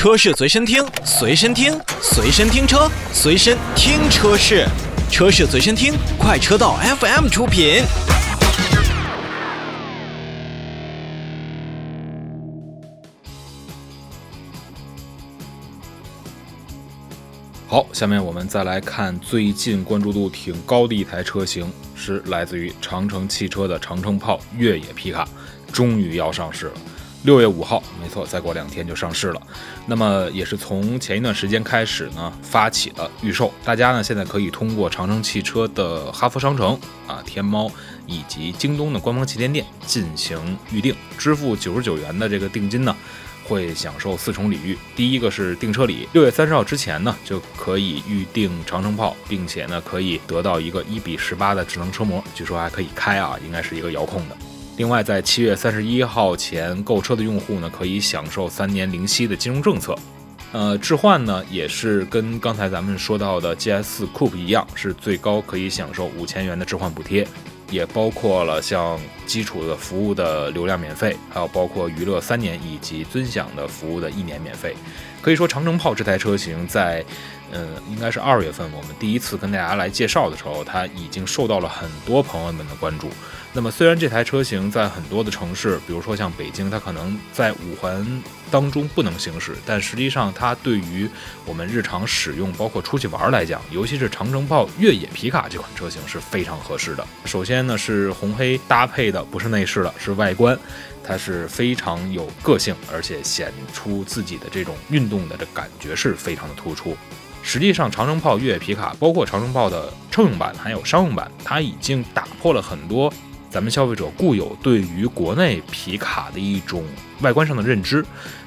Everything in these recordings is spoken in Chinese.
车市随身听，随身听，随身听车，随身听车市，车市随身听，快车道 FM 出品。好，下面我们再来看最近关注度挺高的一台车型，是来自于长城汽车的长城炮越野皮卡，终于要上市了。六月五号，没错，再过两天就上市了。那么也是从前一段时间开始呢，发起了预售。大家呢现在可以通过长城汽车的哈弗商城啊、天猫以及京东的官方旗舰店进行预定，支付九十九元的这个定金呢。会享受四重礼遇，第一个是订车礼，六月三十号之前呢就可以预定长城炮，并且呢可以得到一个一比十八的智能车模，据说还可以开啊，应该是一个遥控的。另外，在七月三十一号前购车的用户呢，可以享受三年零息的金融政策。呃，置换呢也是跟刚才咱们说到的 GS Coupe 一样，是最高可以享受五千元的置换补贴。也包括了像基础的服务的流量免费，还有包括娱乐三年以及尊享的服务的一年免费。可以说，长城炮这台车型在，嗯，应该是二月份我们第一次跟大家来介绍的时候，它已经受到了很多朋友们的关注。那么，虽然这台车型在很多的城市，比如说像北京，它可能在五环当中不能行驶，但实际上它对于我们日常使用，包括出去玩来讲，尤其是长城炮越野皮卡这款车型是非常合适的。首先呢，是红黑搭配的，不是内饰了，是外观，它是非常有个性，而且显出自己的这种运动的这感觉是非常的突出。实际上，长城炮越野皮卡，包括长城炮的乘用版还有商用版，它已经打破了很多。咱们消费者固有对于国内皮卡的一种外观上的认知，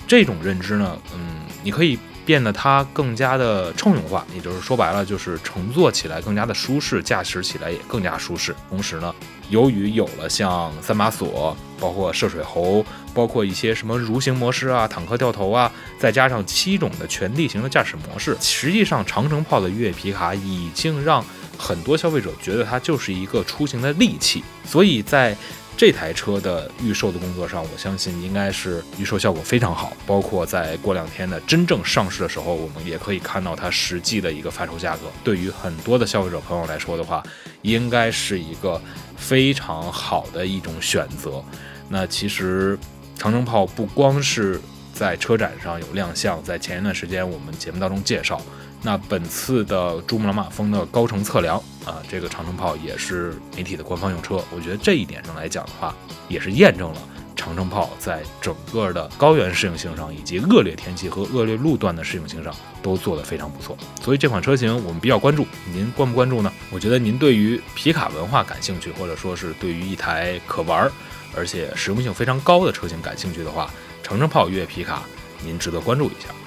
这种认知呢，嗯，你可以变得它更加的乘用化，也就是说白了，就是乘坐起来更加的舒适，驾驶起来也更加舒适。同时呢，由于有了像三把锁，包括涉水喉，包括一些什么蠕行模式啊、坦克掉头啊，再加上七种的全地形的驾驶模式，实际上长城炮的越野皮卡已经让。很多消费者觉得它就是一个出行的利器，所以在这台车的预售的工作上，我相信应该是预售效果非常好。包括在过两天的真正上市的时候，我们也可以看到它实际的一个发售价格。对于很多的消费者朋友来说的话，应该是一个非常好的一种选择。那其实长城炮不光是在车展上有亮相，在前一段时间我们节目当中介绍。那本次的珠穆朗玛峰的高程测量啊，这个长城炮也是媒体的官方用车。我觉得这一点上来讲的话，也是验证了长城炮在整个的高原适应性上，以及恶劣天气和恶劣路段的适应性上都做得非常不错。所以这款车型我们比较关注，您关不关注呢？我觉得您对于皮卡文化感兴趣，或者说是对于一台可玩儿而且实用性非常高的车型感兴趣的话，长城炮越野皮卡您值得关注一下。